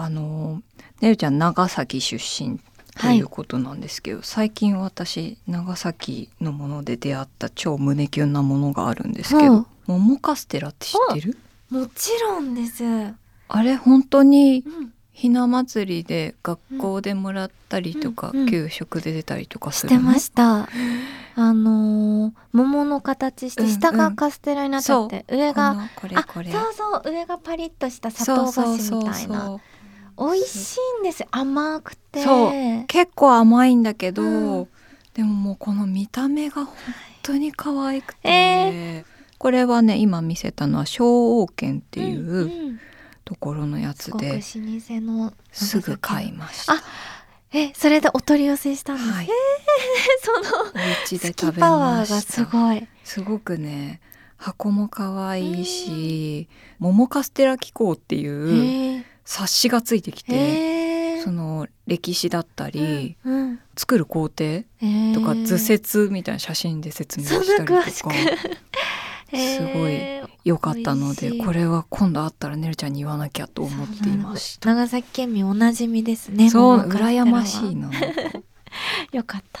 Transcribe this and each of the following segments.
あのねるちゃん長崎出身ということなんですけど、はい、最近私長崎のもので出会った超胸キュンなものがあるんですけど、うん、桃カステラって知ってる？もちろんです。あれ本当にひな祭りで学校でもらったりとか、うん、給食で出たりとかするしてました。あのー、桃の形して下がカステラになっちゃって、うんう。ん、上がこれこれ。そうそう上がパリッとした砂糖菓子みたいな美味しいんです甘くて。そう。結構甘いんだけど、うん、でももうこの見た目が本当に可愛くて、えー、これはね今見せたのは昭王軒っていうところのやつで、老舗のす。ぐ買いました。えそれでお取り寄せしたんです、はい、えー、そのお家で食べました。すごい。すごくね箱も可愛いし、桃カステラ機構っていう冊子がついてきて、その歴史だったり、うんうん、作る工程とか図説みたいな写真で説明したりとか。すごい良かったのでこれは今度会ったらねるちゃんに言わなきゃと思っていました。長崎県民おなじみですねそう羨ましいな よかった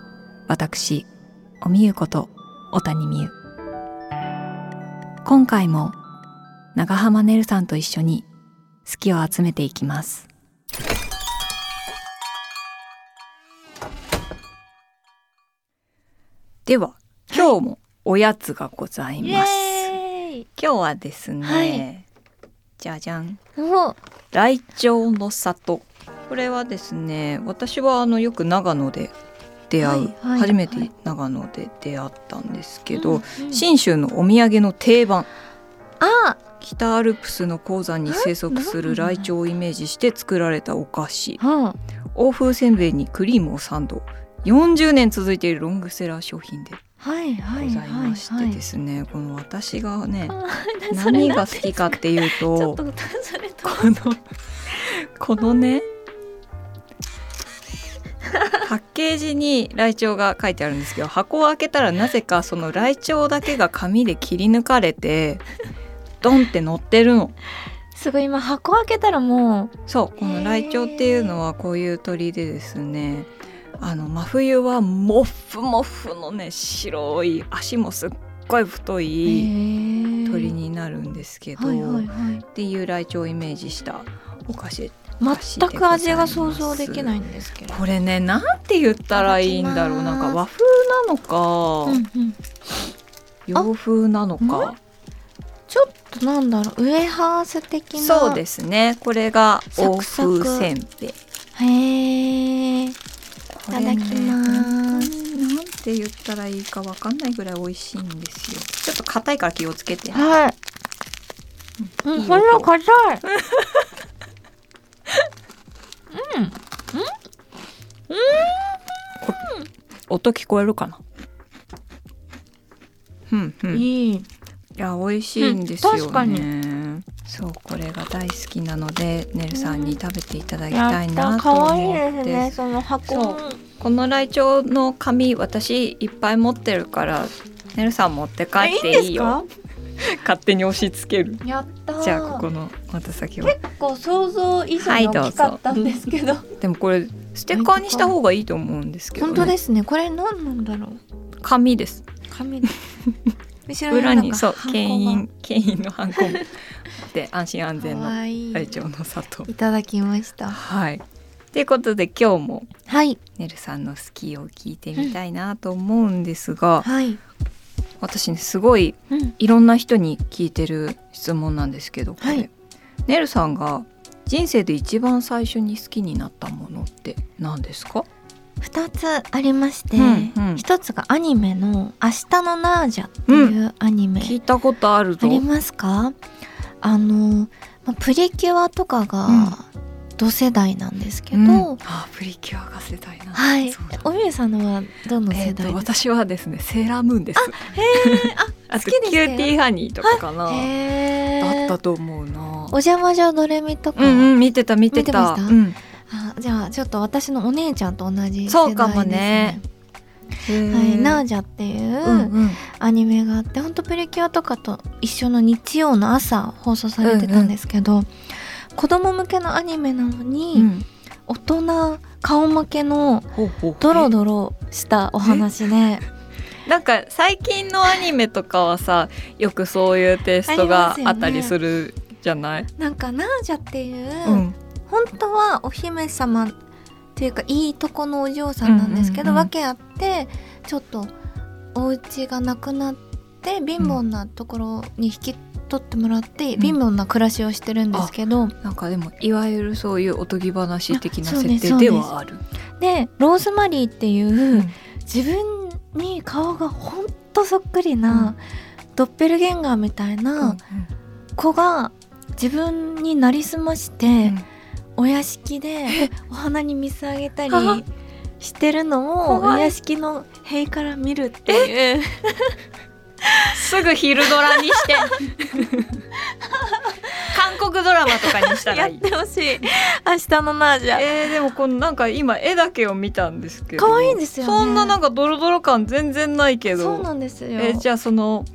私、おみゆこと小谷美優。今回も長浜ねるさんと一緒に好きを集めていきます。では、今日もおやつがございます。今日はですね、はい、じゃじゃん。ライチョウの里。これはですね、私はあのよく長野で出会う、はいはい、初めて長野で出会ったんですけど、信州のお土産の定番。あ北アルプスの鉱山に生息するライチョウをイメージして作られたお菓子、欧風せんべいにクリームをサンド。40年続いているロングセラー商品でございましてですね、この私がね何が好きかっていうと このこのねパッケージにライチョウが書いてあるんですけど箱を開けたらなぜかそのライチョウだけが紙で切り抜かれてドンって乗ってるの。すごい今箱開けたらもう。そうこのライチョウっていうのはこういう鳥でですねあの真冬はモフモフのね白い足もすっごい太い鳥になるんですけど、はいはいはい、っていうライチョウをイメージしたお菓子。全く味が想像できないんですけど。これねなんて言ったらいいんだろう。なんか和風なのか、うんうん、洋風なのか。ちょっとなんだろう。ウエハース的な。そうですね。これが欧風せんべい。へえ、いただきます。なんて言ったらいいかわかんないぐらい美味しいんですよ。ちょっと硬いから気をつけてはい、うん、これは硬い 音聞こえるかな？うんうん。いい。いや美味しいんですよね、うん、確かに。そうこれが大好きなのでねるさんに食べていただきたいなと思って、うん、いいですねその箱。このライチョウの紙私いっぱい持ってるからねるさん持って帰っていいよ。勝手に押し付ける。やったじゃあここのまた先は。結構想像以上に大きかったんですけど、はい、でもこれステッカーにした方がいいと思うんですけど、ね、本当ですね。これ何なんだろう。紙です。紙。裏にそう牽引牽引のハンコで安心安全の愛情の里。いただきました。はい。ということで今日も、はい、ねるさんの好きを聞いてみたいなと思うんですが、うんはい、私ねすごいいろんな人に聞いてる質問なんですけど、これ、はい、ねるさんが人生で一番最初に好きになったものって何ですか？2つありまして、うんうん、1つがアニメの「明日のナージャ」っていうアニメ、うん、聞いたことあるありますか？あの、まプリキュアとかが、同世代なんですけど、うん、あプリキュアが世代なはい。おみゆさんのはどの世代、えー、私はですねセーラームーンです。あへえあ あとキューティーハニーとかかな。だったと思うなお邪魔女ドレミとか、うんうん、見てた見てた。うん、あじゃあちょっと私のお姉ちゃんと同じ世代です、ね、そうかもねはい、ナージャっていうアニメがあって、うんうん、ほんとプリキュアとかと一緒の日曜の朝放送されてたんですけど、うんうん、子供向けのアニメなのに、うん、大人顔負けのドロドロしたお話で。なんか最近のアニメとかはさよくそういうテイストがあったりするじゃない、ね、なんかナージャっていう、うん、本当はお姫様っていうかいいとこのお嬢さんなんですけど、うんうんうん、訳あってちょっとお家がなくなって貧乏なところに引き取ってもらって、貧乏な暮らしをしてるんですけど、なんかでもいわゆるそういうおとぎ話的な設定ではある。でローズマリーっていう、うん、自分に顔がほんとそっくりな、ドッペルゲンガーみたいな子が自分になりすまして、お屋敷でお花に水あげたりしてるのをお屋敷の塀から見るっていう。すぐ昼ドラにして。韓国ドラマとかにしたらいい。やってほしい。明日のナージャ。えー、でもこのなんか今絵だけを見たんですけど。可愛いんですよ、ね、そんななんかドロドロ感全然ないけど。そうなんですよ。えー、じゃあその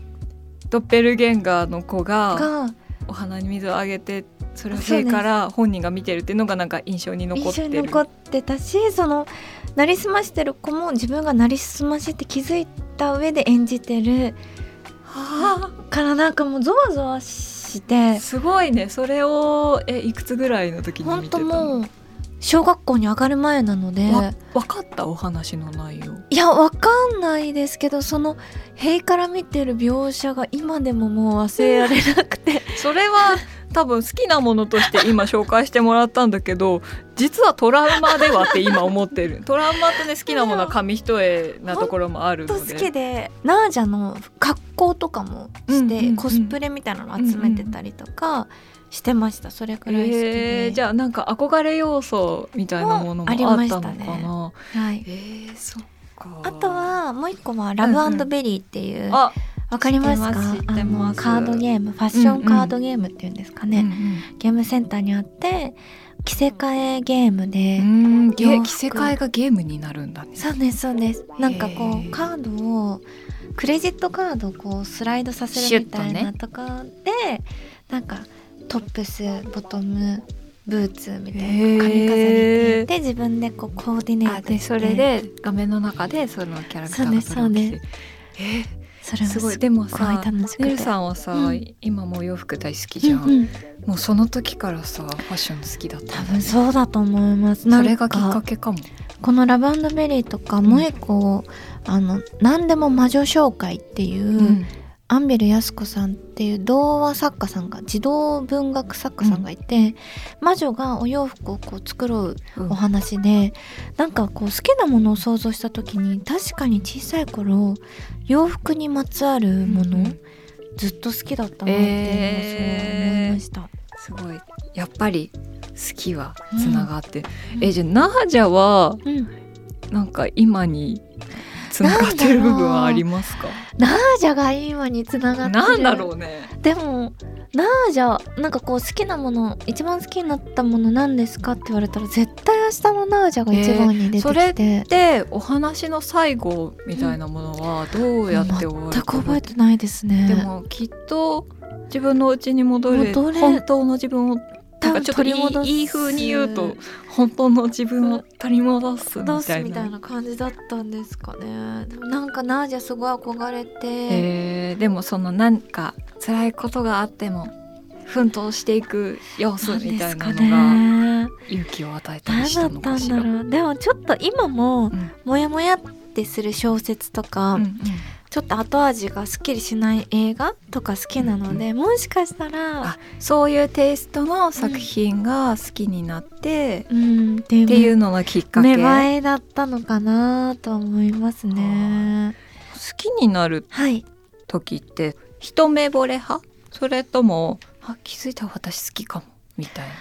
ドッペルゲンガーの子がお花に水をあげてそれを塀から本人が見てるっていうのがなんか印象に残ってる。残ってたしそのなりすましてる子も自分がなりすましって気づいた上で演じてる。はあ。からなんかもうゾワゾワして。すごいね。それをえいくつぐらいの時に見てたの？もう小学校に上がる前なので。分かったお話の内容。いや分かんないですけどその塀から見てる描写が今でももう忘れられなくて。それは多分好きなものとして今紹介してもらったんだけど実はトラウマではって今思ってる。トラウマとね好きなものは紙一重なところもあるので。好きでナージャの格好とかもして、コスプレみたいなの集めてたりとか。してました。それくらい好きで、えー、じゃあなんか憧れ要素みたいなものもあったのかな、ね、はい。えー、そっか。あとはもう一個はラブベリーっていう、うんうん。わかりますか？あのカードゲームファッションカードゲームっていうんですかね、うんうん、ゲームセンターにあって着せ替えゲームで。着せ替えがゲームになるんだね。そうですそうです。なんかこうカードをクレジットカードをこうスライドさせるみたいなとかで、ね、なんかトップスボトムブーツみたいな髪飾りてで自分でこうコーディネートして。それで画面の中でそのキャラクターがそれを着てえーそれすごい。でもさねるさんはさ、うん、今も洋服大好きじゃん、うんうん、もうその時からさファッション好きだった、ね、多分そうだと思います。それがきっかけかも。このラブベリーとかもう一個、うん、あの何でも魔女紹介っていう、うんアンベル安子さんっていう童話作家さんが児童文学作家さんがいて、うん、魔女がお洋服をこう作ろうお話で、うん、なんかこう好きなものを想像した時に確かに小さい頃洋服にまつわるもの、うん、ずっと好きだったなっていうのを思いました。すごい。やっぱり好きはつながって、うん、えじゃあナージャは、うん、なんか今につながってる部分はありますか？ナージャが今につながってる。なんだろうね。でもナージャなんかこう好きなもの一番好きになったもの何ですかって言われたら絶対明日のナージャが一番に出てきて、えー、それってお話の最後みたいなものはどうやって終わる、うん、全く覚えてないですね。でもきっと自分の家に戻れ本当の自分をなんかちょっといい風に言うと本当の自分を取り戻すみたいなみたいな感じだったんですかね。でもなんかナージャすごい憧れて、えー、でもそのなんか辛いことがあっても奮闘していく様子みたいなのが勇気を与えたりしたのかしら。でもちょっと今もモヤモヤってする小説とか、うんうんちょっと後味がすっきりしない映画とか好きなので、うん、もしかしたらそういうテイストの作品が好きになって、うん、っていうののきっかけ。芽生えだったのかなと思いますね。好きになる時って、はい、一目惚れ派？それともあ気づいた私好きかもみたいな。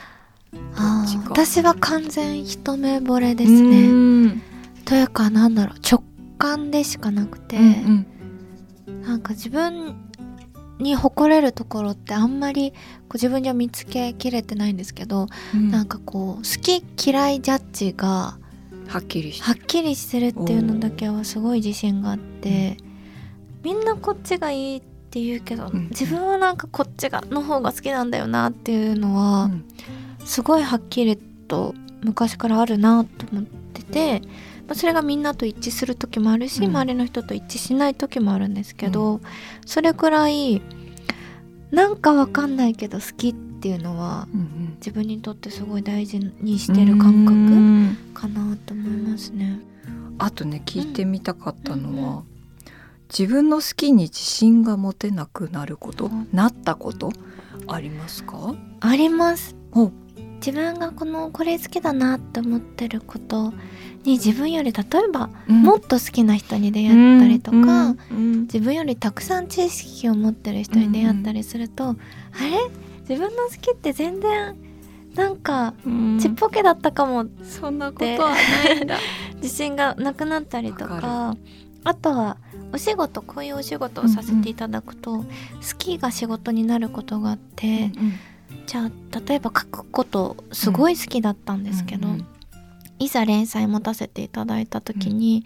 あ私は完全一目惚れですね。というかなんだろう直感でしかなくて、うんうん、なんか自分に誇れるところってあんまりこう自分には見つけきれてないんですけど、うん、なんかこう好き嫌いジャッジがはっきりはっきりしてるっていうのだけはすごい自信があって、みんなこっちがいいって言うけど、うん、自分はなんかこっちがの方が好きなんだよなっていうのは、すごいはっきりと昔からあるなと思ってて。まあ、それがみんなと一致する時もあるし、うん、周りの人と一致しない時もあるんですけど、うん、それくらいなんかわかんないけど好きっていうのは、うんうん、自分にとってすごい大事にしてる感覚かなと思いますね。あとね聞いてみたかったのは、うん、自分の好きに自信が持てなくなること、なったこと？ありますか？あります。自分がこのこれ好きだなって思ってることに自分より例えば、うん、もっと好きな人に出会ったりとか、うん。うん、自分よりたくさん知識を持ってる人に出会ったりすると、あれ？自分の好きって全然なんかちっぽけだったかもそんなことはないんだ。自信がなくなったりとかあとはお仕事こういうお仕事をさせていただくと、うん。うん、スキーが仕事になることがあって、うんうん、じゃあ例えば書くことすごい好きだったんですけど、うんうんいざ連載持たせていただいた時に、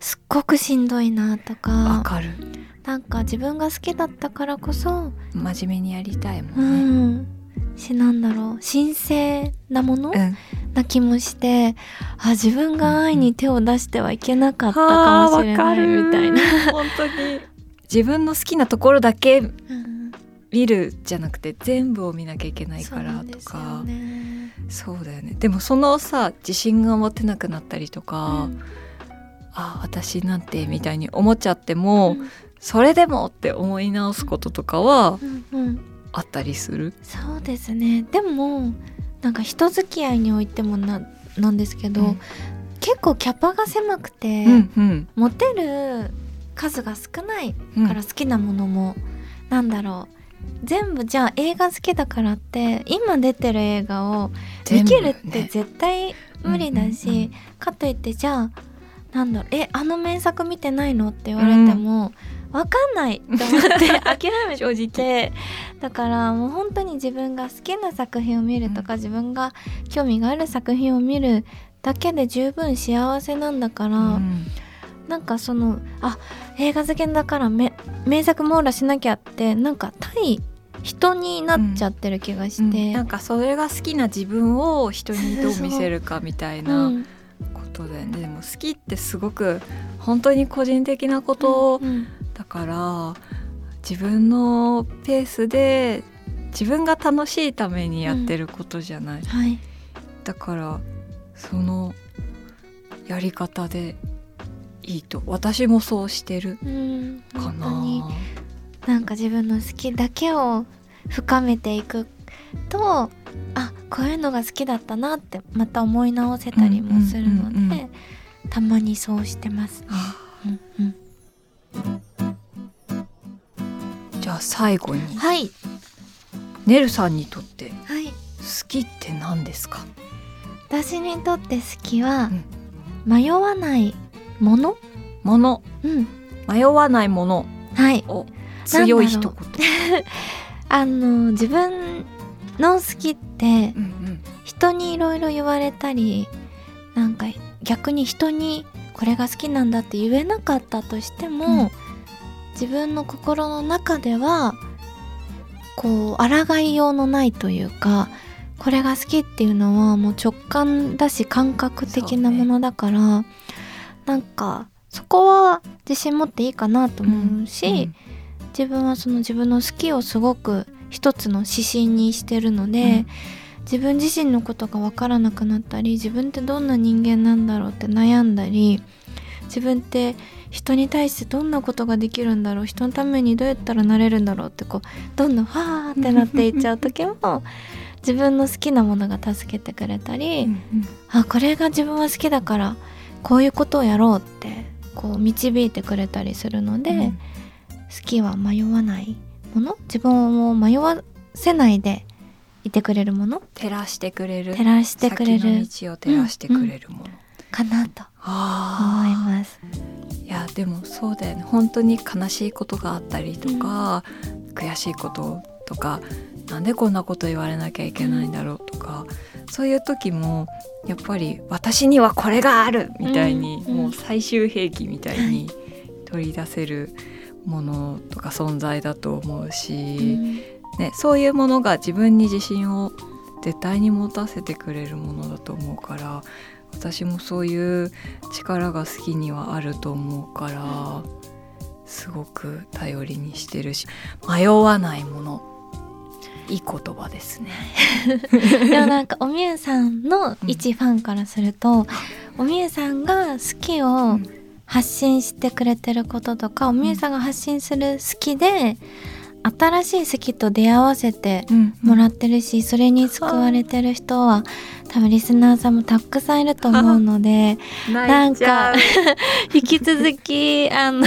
すっごくしんどいなとかわかる。なんか自分が好きだったからこそ真面目にやりたいもんね、うん、しなんだろう神聖なもの、うん、な気もしてあ自分が愛に手を出してはいけなかったかもしれないみたいな、本当に。自分の好きなところだけ見るじゃなくて全部を見なきゃいけないからとか。そうだよね。でもそのさ自信が持てなくなったりとか、うん、あ私なんてみたいに思っちゃっても、うん、それでもって思い直すこととかはあったりする、うんうん、そうですね。でもなんか人付き合いにおいてもななんですけど、うん、結構キャパが狭くて、うんうん、持てる数が少ないから好きなものも、うん、なんだろう全部じゃあ映画好きだからって今出てる映画を見切るって絶対無理だし、ねかといってじゃあなんだろうえあの名作見てないのって言われても、うん、分かんないって思って 諦めて。だからもう本当に自分が好きな作品を見るとか、うん、自分が興味がある作品を見るだけで十分幸せなんだから。うんなんかそのあ映画好きだから名作網羅しなきゃってなんか対人になっちゃってる気がして、うんうん、なんかそれが好きな自分を人にどう見せるかみたいなことで、ね、でも好きってすごく本当に個人的なことだから、うん。うん、自分のペースで自分が楽しいためにやってることじゃない、うん。はい、だからそのやり方でいいと私もそうしてる。かな。うんなんか自分の好きだけを深めていくとあこういうのが好きだったなってまた思い直せたりもするので、うんうんうんうん、たまにそうしてます、ね。うんうん、じゃあ最後に、はい、ねるさんにとって好きって何ですか、私にとって好きは、迷わないものもの、うん、迷わないものはい。強い一言。あの自分の好きって、人にいろいろ言われたりなんか逆に人にこれが好きなんだって言えなかったとしても、うん、自分の心の中ではこう抗いようのないというかこれが好きっていうのはもう直感だし感覚的なものだから、ね、なんかそこは自信持っていいかなと思うし、うんうん。自分はその自分の好きをすごく一つの指針にしてるので、うん、自分自身のことが分からなくなったり自分ってどんな人間なんだろうって悩んだり自分って人に対してどんなことができるんだろう人のためにどうやったらなれるんだろうってこうどんどんファーってなっていっちゃう時も自分の好きなものが助けてくれたり、うんうん、あこれが自分は好きだからこういうことをやろうってこう導いてくれたりするので、うん、好きは迷わないもの？自分を迷わせないでいてくれるもの？照らしてくれる。照らしてくれる。道を照らしてくれるもの、うん。うん、かなと思います。いやでもそうだよね。本当に悲しいことがあったりとか、うん、悔しいこととかなんでこんなこと言われなきゃいけないんだろうとか、そういう時もやっぱり私にはこれがあるみたいに、もう最終兵器みたいに取り出せるものとか存在だと思うし、ね、そういうものが自分に自信を絶対に持たせてくれるものだと思うから私もそういう力が好きにはあると思うからすごく頼りにしてるし迷わないものいい言葉ですね。でもなんかおみゆさんの一ファンからすると、うん、おみゆさんが好きを発信してくれてることとか、うん、おみゆさんが発信する好きで新しい好きと出会わせてもらってるし、うん、それに救われてる人は多分リスナーさんもたくさんいると思うので なんか 引き続きあの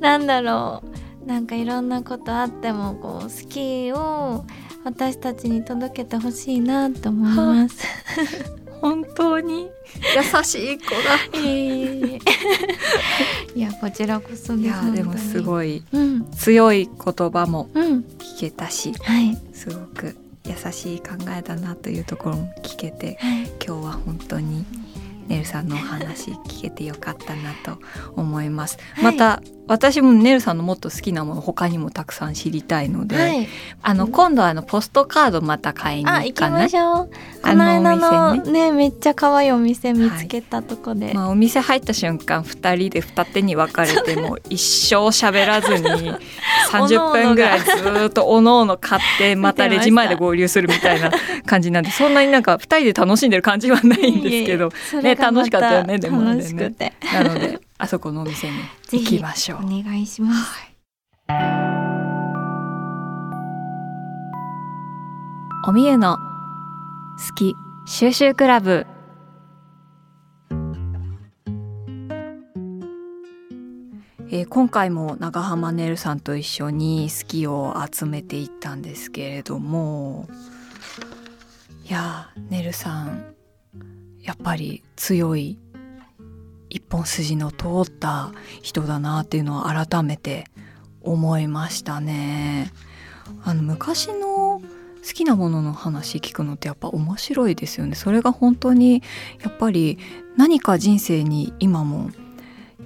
なんだろう。なんかいろんなことあってもこう好きを私たちに届けてほしいなと思います。本当に？優しい子だ。い やこちらこそいやでもすごい、強い言葉も聞けたし、うんはい、すごく優しい考えだなというところも聞けて、はい、今日は本当にねるさんのお話聞けてよかったなと思います。はい、また私もねるさんのもっと好きなもの他にもたくさん知りたいので、はい、あの今度あのポストカードまた買いに行かな。この間のね、ね、めっちゃ可愛いお店見つけたとこで、はい、まあお店入った瞬間二人で二手に分かれて も一生喋らずに三十分ぐらいずっとおのおの買ってまたレジ前で合流するみたいな感じなんでそんなになんか二人で楽しんでる感じはないんですけど。ね楽しかったよねでもね。なのであそこのお店に行きましょう。お願いします。はい、おみゆの好き収集クラブ。えー、今回も長浜ねるさんと一緒に好きを集めていったんですけれどもいやねるさんやっぱり強い一本筋の通った人だなっていうのは改めて思いましたね。あの昔の好きなものの話聞くのってやっぱ面白いですよね。それが本当にやっぱり何か人生に今も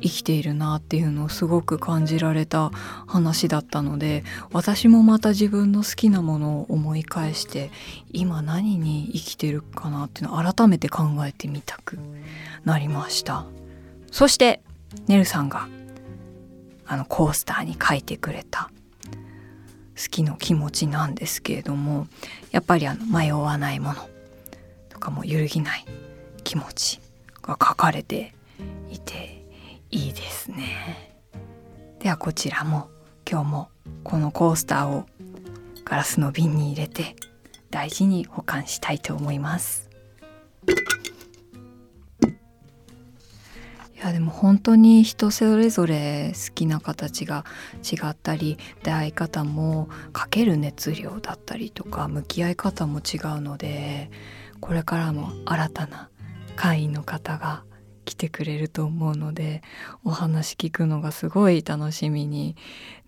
生きているなっていうのをすごく感じられた話だったので私もまた自分の好きなものを思い返して今何に生きてるかなっていうのを改めて考えてみたくなりました。そしてねるさんがあのコースターに書いてくれた好きの気持ちなんですけれどもやっぱりあの迷わないものとかも揺るぎない気持ちが書かれていていいですね。ではこちらも今日もこのコースターをガラスの瓶に入れて大事に保管したいと思います。いやでも本当に人それぞれ好きな形が違ったり出会い方もかける熱量だったりとか向き合い方も違うのでこれからも新たな会員の方が来てくれると思うのでお話聞くのがすごい楽しみに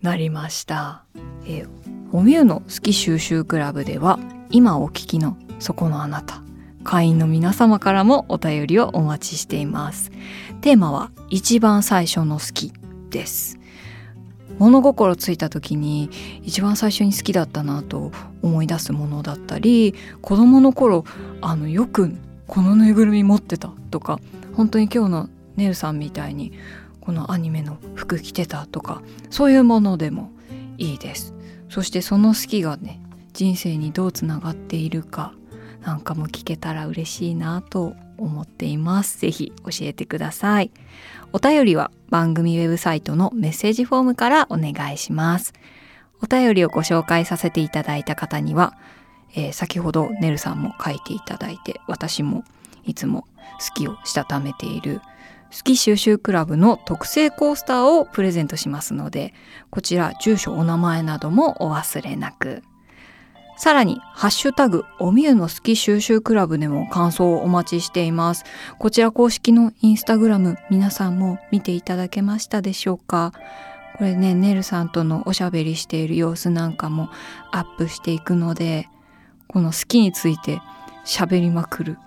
なりました。えー、おみゆの好き収集クラブでは今お聞きのそこのあなた会員の皆様からもお便りをお待ちしています。テーマは一番最初の好きです。物心ついた時に一番最初に好きだったなと思い出すものだったり子供の頃あのよくこのぬいぐるみ持ってたとか本当に今日のねるさんみたいにこのアニメの服着てたとかそういうものでもいいです。そしてその好きがね人生にどうつながっているかなんかも聞けたら嬉しいなと思っています。ぜひ教えてください。お便りは番組ウェブサイトのメッセージフォームからお願いします。お便りをご紹介させていただいた方には、えー、先ほどねるさんも書いていただいて私もいつも好きをしたためている好き収集クラブの特製コースターをプレゼントしますのでこちら住所お名前などもお忘れなく。さらに、ハッシュタグ、おみゆの好き収集クラブでも感想をお待ちしています。こちら公式のインスタグラム、皆さんも見ていただけましたでしょうか？これね、ねるさんとのおしゃべりしている様子なんかもアップしていくので、この好きについて喋りまくる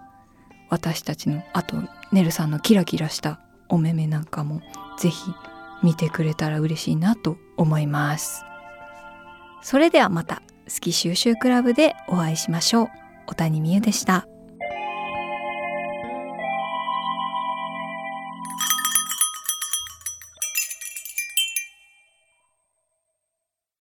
私たちの、あと、ねるさんのキラキラしたお目目なんかもぜひ見てくれたら嬉しいなと思います。それではまた。好き収集クラブでお会いしましょう。小谷美優でした。